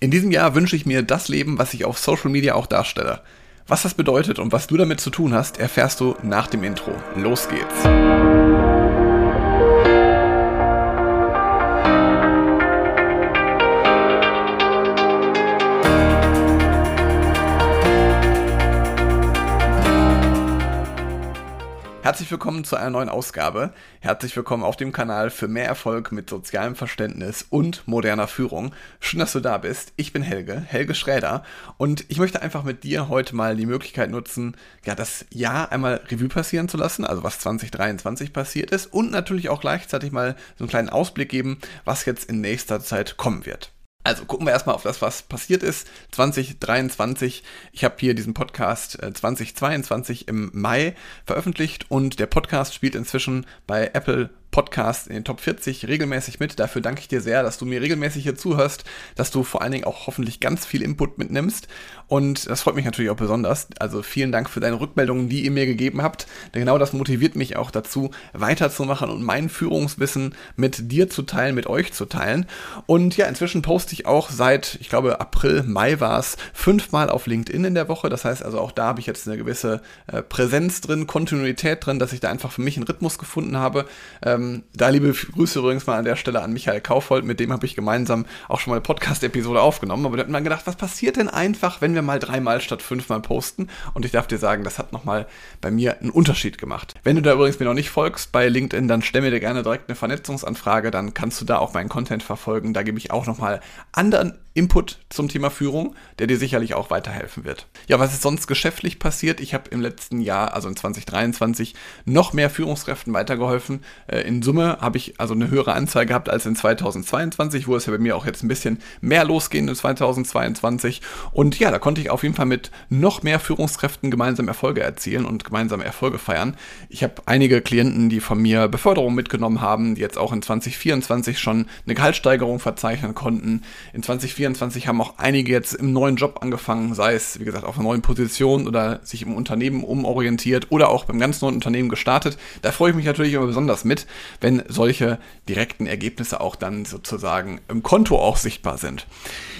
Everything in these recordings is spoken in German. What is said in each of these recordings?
In diesem Jahr wünsche ich mir das Leben, was ich auf Social Media auch darstelle. Was das bedeutet und was du damit zu tun hast, erfährst du nach dem Intro. Los geht's. Herzlich willkommen zu einer neuen Ausgabe. Herzlich willkommen auf dem Kanal für mehr Erfolg mit sozialem Verständnis und moderner Führung. Schön, dass du da bist. Ich bin Helge, Helge Schräder und ich möchte einfach mit dir heute mal die Möglichkeit nutzen, ja, das Jahr einmal Revue passieren zu lassen, also was 2023 passiert ist und natürlich auch gleichzeitig mal so einen kleinen Ausblick geben, was jetzt in nächster Zeit kommen wird. Also gucken wir erstmal auf das, was passiert ist 2023. Ich habe hier diesen Podcast 2022 äh, im Mai veröffentlicht und der Podcast spielt inzwischen bei Apple Podcast in den Top 40 regelmäßig mit. Dafür danke ich dir sehr, dass du mir regelmäßig hier zuhörst, dass du vor allen Dingen auch hoffentlich ganz viel Input mitnimmst. Und das freut mich natürlich auch besonders. Also vielen Dank für deine Rückmeldungen, die ihr mir gegeben habt. Denn genau das motiviert mich auch dazu, weiterzumachen und mein Führungswissen mit dir zu teilen, mit euch zu teilen. Und ja, inzwischen poste ich auch seit, ich glaube, April, Mai war es, fünfmal auf LinkedIn in der Woche. Das heißt also auch da habe ich jetzt eine gewisse äh, Präsenz drin, Kontinuität drin, dass ich da einfach für mich einen Rhythmus gefunden habe. Ähm, ähm, da liebe Grüße übrigens mal an der Stelle an Michael Kaufhold, mit dem habe ich gemeinsam auch schon mal eine Podcast-Episode aufgenommen. Aber da hat man gedacht, was passiert denn einfach, wenn wir mal dreimal statt fünfmal posten? Und ich darf dir sagen, das hat nochmal bei mir einen Unterschied gemacht. Wenn du da übrigens mir noch nicht folgst bei LinkedIn, dann stell mir dir gerne direkt eine Vernetzungsanfrage, dann kannst du da auch meinen Content verfolgen. Da gebe ich auch nochmal anderen Input zum Thema Führung, der dir sicherlich auch weiterhelfen wird. Ja, was ist sonst geschäftlich passiert? Ich habe im letzten Jahr, also in 2023, noch mehr Führungskräften weitergeholfen. Äh, in Summe habe ich also eine höhere Anzahl gehabt als in 2022, wo es ja bei mir auch jetzt ein bisschen mehr losgehen in 2022. Und ja, da konnte ich auf jeden Fall mit noch mehr Führungskräften gemeinsam Erfolge erzielen und gemeinsam Erfolge feiern. Ich habe einige Klienten, die von mir Beförderung mitgenommen haben, die jetzt auch in 2024 schon eine Gehaltssteigerung verzeichnen konnten. In 2024 2024 haben auch einige jetzt im neuen Job angefangen, sei es, wie gesagt, auf einer neuen Position oder sich im Unternehmen umorientiert oder auch beim ganz neuen Unternehmen gestartet. Da freue ich mich natürlich immer besonders mit, wenn solche direkten Ergebnisse auch dann sozusagen im Konto auch sichtbar sind.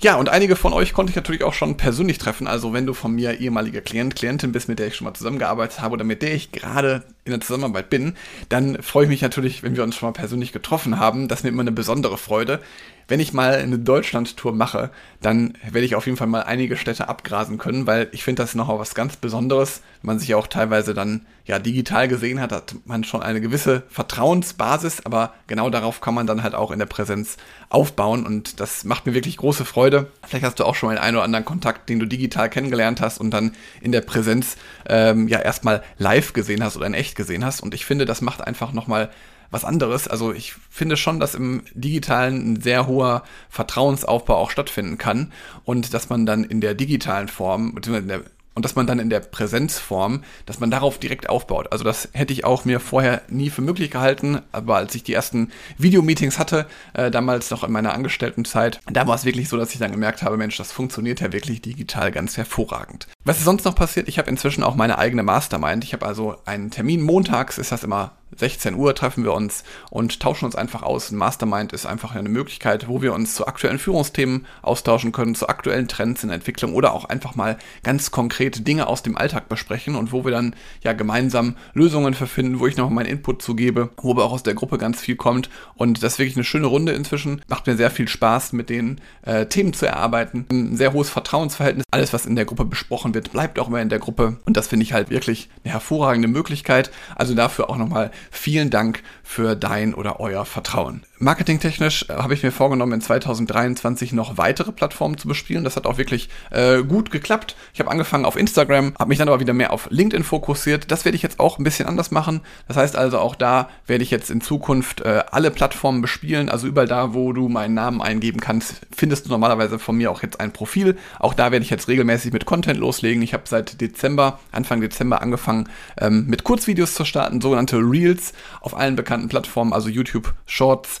Ja, und einige von euch konnte ich natürlich auch schon persönlich treffen. Also wenn du von mir ehemalige Klient, Klientin bist, mit der ich schon mal zusammengearbeitet habe oder mit der ich gerade in der Zusammenarbeit bin, dann freue ich mich natürlich, wenn wir uns schon mal persönlich getroffen haben. Das ist mir immer eine besondere Freude wenn ich mal eine Deutschland-Tour mache, dann werde ich auf jeden Fall mal einige Städte abgrasen können, weil ich finde das noch was ganz Besonderes. Wenn man sich ja auch teilweise dann ja digital gesehen hat, hat man schon eine gewisse Vertrauensbasis, aber genau darauf kann man dann halt auch in der Präsenz aufbauen und das macht mir wirklich große Freude. Vielleicht hast du auch schon mal einen oder anderen Kontakt, den du digital kennengelernt hast und dann in der Präsenz ähm, ja erstmal live gesehen hast oder in echt gesehen hast und ich finde, das macht einfach nochmal was anderes. Also ich finde schon, dass im digitalen ein sehr hoher Vertrauensaufbau auch stattfinden kann und dass man dann in der digitalen Form, beziehungsweise in der und dass man dann in der Präsenzform, dass man darauf direkt aufbaut. Also das hätte ich auch mir vorher nie für möglich gehalten, aber als ich die ersten Videomeetings hatte, äh, damals noch in meiner Angestelltenzeit, da war es wirklich so, dass ich dann gemerkt habe, Mensch, das funktioniert ja wirklich digital ganz hervorragend. Was ist sonst noch passiert? Ich habe inzwischen auch meine eigene Mastermind. Ich habe also einen Termin montags, ist das immer 16 Uhr treffen wir uns und tauschen uns einfach aus. Ein Mastermind ist einfach eine Möglichkeit, wo wir uns zu aktuellen Führungsthemen austauschen können, zu aktuellen Trends in der Entwicklung oder auch einfach mal ganz konkrete Dinge aus dem Alltag besprechen und wo wir dann ja gemeinsam Lösungen verfinden, wo ich noch meinen Input zugebe, wo aber auch aus der Gruppe ganz viel kommt. Und das ist wirklich eine schöne Runde inzwischen. Macht mir sehr viel Spaß, mit den äh, Themen zu erarbeiten. Ein sehr hohes Vertrauensverhältnis. Alles, was in der Gruppe besprochen wird, bleibt auch immer in der Gruppe. Und das finde ich halt wirklich eine hervorragende Möglichkeit. Also dafür auch nochmal Vielen Dank für dein oder euer Vertrauen. Marketingtechnisch äh, habe ich mir vorgenommen, in 2023 noch weitere Plattformen zu bespielen. Das hat auch wirklich äh, gut geklappt. Ich habe angefangen auf Instagram, habe mich dann aber wieder mehr auf LinkedIn fokussiert. Das werde ich jetzt auch ein bisschen anders machen. Das heißt also, auch da werde ich jetzt in Zukunft äh, alle Plattformen bespielen. Also überall da, wo du meinen Namen eingeben kannst, findest du normalerweise von mir auch jetzt ein Profil. Auch da werde ich jetzt regelmäßig mit Content loslegen. Ich habe seit Dezember, Anfang Dezember angefangen, ähm, mit Kurzvideos zu starten, sogenannte Reels auf allen bekannten Plattformen, also YouTube Shorts,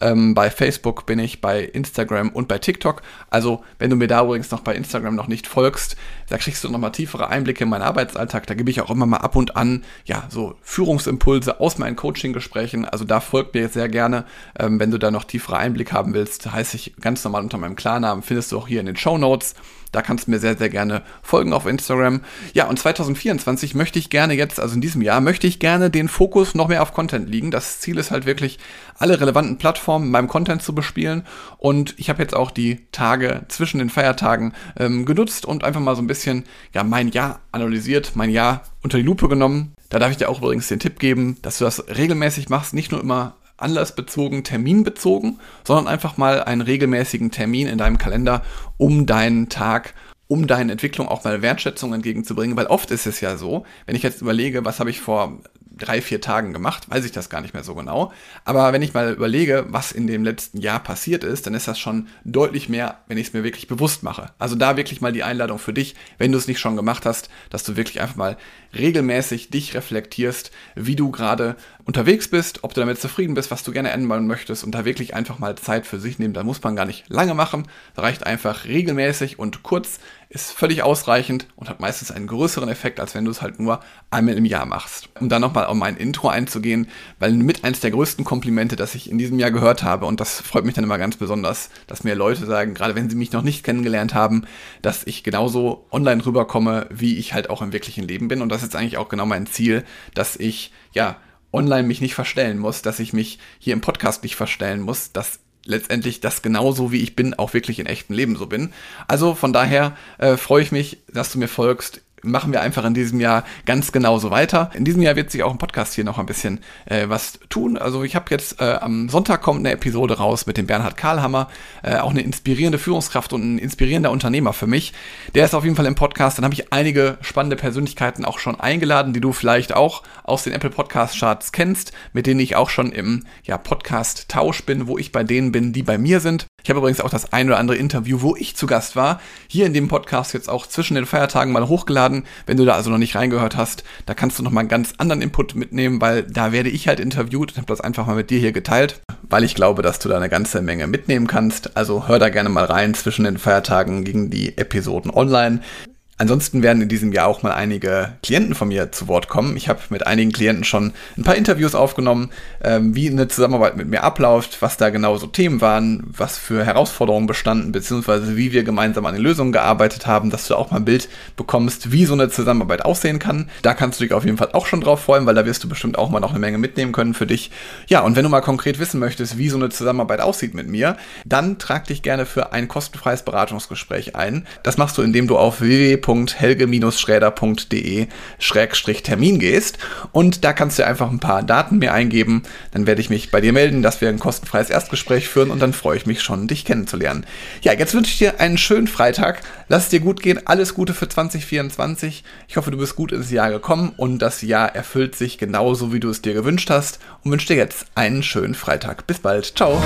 Ähm, bei Facebook bin ich, bei Instagram und bei TikTok. Also, wenn du mir da übrigens noch bei Instagram noch nicht folgst, da kriegst du nochmal tiefere Einblicke in meinen Arbeitsalltag. Da gebe ich auch immer mal ab und an, ja, so Führungsimpulse aus meinen Coaching-Gesprächen. Also da folgt mir sehr gerne, ähm, wenn du da noch tiefere Einblicke haben willst. Heiße ich ganz normal unter meinem Klarnamen, findest du auch hier in den Show Notes. Da kannst du mir sehr, sehr gerne folgen auf Instagram. Ja, und 2024 möchte ich gerne jetzt, also in diesem Jahr, möchte ich gerne den Fokus noch mehr auf Content liegen. Das Ziel ist halt wirklich, alle relevanten Plattformen meinem Content zu bespielen. Und ich habe jetzt auch die Tage zwischen den Feiertagen ähm, genutzt und einfach mal so ein bisschen, ja, mein Jahr analysiert, mein Jahr unter die Lupe genommen. Da darf ich dir auch übrigens den Tipp geben, dass du das regelmäßig machst, nicht nur immer anlassbezogen, terminbezogen, sondern einfach mal einen regelmäßigen Termin in deinem Kalender, um deinen Tag um deine Entwicklung auch mal Wertschätzung entgegenzubringen, weil oft ist es ja so, wenn ich jetzt überlege, was habe ich vor drei, vier Tagen gemacht, weiß ich das gar nicht mehr so genau. Aber wenn ich mal überlege, was in dem letzten Jahr passiert ist, dann ist das schon deutlich mehr, wenn ich es mir wirklich bewusst mache. Also da wirklich mal die Einladung für dich, wenn du es nicht schon gemacht hast, dass du wirklich einfach mal regelmäßig dich reflektierst, wie du gerade unterwegs bist, ob du damit zufrieden bist, was du gerne ändern möchtest und da wirklich einfach mal Zeit für sich nehmen. Da muss man gar nicht lange machen. Reicht einfach regelmäßig und kurz, ist völlig ausreichend und hat meistens einen größeren Effekt, als wenn du es halt nur einmal im Jahr machst. Um dann nochmal auf mein Intro einzugehen, weil mit eins der größten Komplimente, das ich in diesem Jahr gehört habe und das freut mich dann immer ganz besonders, dass mir Leute sagen, gerade wenn sie mich noch nicht kennengelernt haben, dass ich genauso online rüberkomme, wie ich halt auch im wirklichen Leben bin und das ist eigentlich auch genau mein Ziel, dass ich, ja, online mich nicht verstellen muss, dass ich mich hier im Podcast nicht verstellen muss, dass letztendlich das genauso wie ich bin, auch wirklich in echtem Leben so bin. Also von daher äh, freue ich mich, dass du mir folgst machen wir einfach in diesem Jahr ganz genauso weiter. In diesem Jahr wird sich auch im Podcast hier noch ein bisschen äh, was tun. Also ich habe jetzt äh, am Sonntag kommt eine Episode raus mit dem Bernhard Karlhammer, äh, auch eine inspirierende Führungskraft und ein inspirierender Unternehmer für mich. Der ist auf jeden Fall im Podcast. Dann habe ich einige spannende Persönlichkeiten auch schon eingeladen, die du vielleicht auch aus den Apple Podcast Charts kennst, mit denen ich auch schon im ja, Podcast Tausch bin, wo ich bei denen bin, die bei mir sind. Ich habe übrigens auch das ein oder andere Interview, wo ich zu Gast war, hier in dem Podcast jetzt auch zwischen den Feiertagen mal hochgeladen. Wenn du da also noch nicht reingehört hast, da kannst du noch mal einen ganz anderen Input mitnehmen, weil da werde ich halt interviewt und habe das einfach mal mit dir hier geteilt, weil ich glaube, dass du da eine ganze Menge mitnehmen kannst. Also hör da gerne mal rein. Zwischen den Feiertagen gegen die Episoden online. Ansonsten werden in diesem Jahr auch mal einige Klienten von mir zu Wort kommen. Ich habe mit einigen Klienten schon ein paar Interviews aufgenommen, ähm, wie eine Zusammenarbeit mit mir abläuft, was da genau so Themen waren, was für Herausforderungen bestanden, beziehungsweise wie wir gemeinsam an den Lösungen gearbeitet haben, dass du auch mal ein Bild bekommst, wie so eine Zusammenarbeit aussehen kann. Da kannst du dich auf jeden Fall auch schon drauf freuen, weil da wirst du bestimmt auch mal noch eine Menge mitnehmen können für dich. Ja, und wenn du mal konkret wissen möchtest, wie so eine Zusammenarbeit aussieht mit mir, dann trag dich gerne für ein kostenfreies Beratungsgespräch ein. Das machst du, indem du auf www www.helge-schräder.de Termin gehst und da kannst du einfach ein paar Daten mir eingeben. Dann werde ich mich bei dir melden, dass wir ein kostenfreies Erstgespräch führen und dann freue ich mich schon, dich kennenzulernen. Ja, jetzt wünsche ich dir einen schönen Freitag. Lass es dir gut gehen. Alles Gute für 2024. Ich hoffe, du bist gut ins Jahr gekommen und das Jahr erfüllt sich genauso, wie du es dir gewünscht hast und wünsche dir jetzt einen schönen Freitag. Bis bald. Ciao.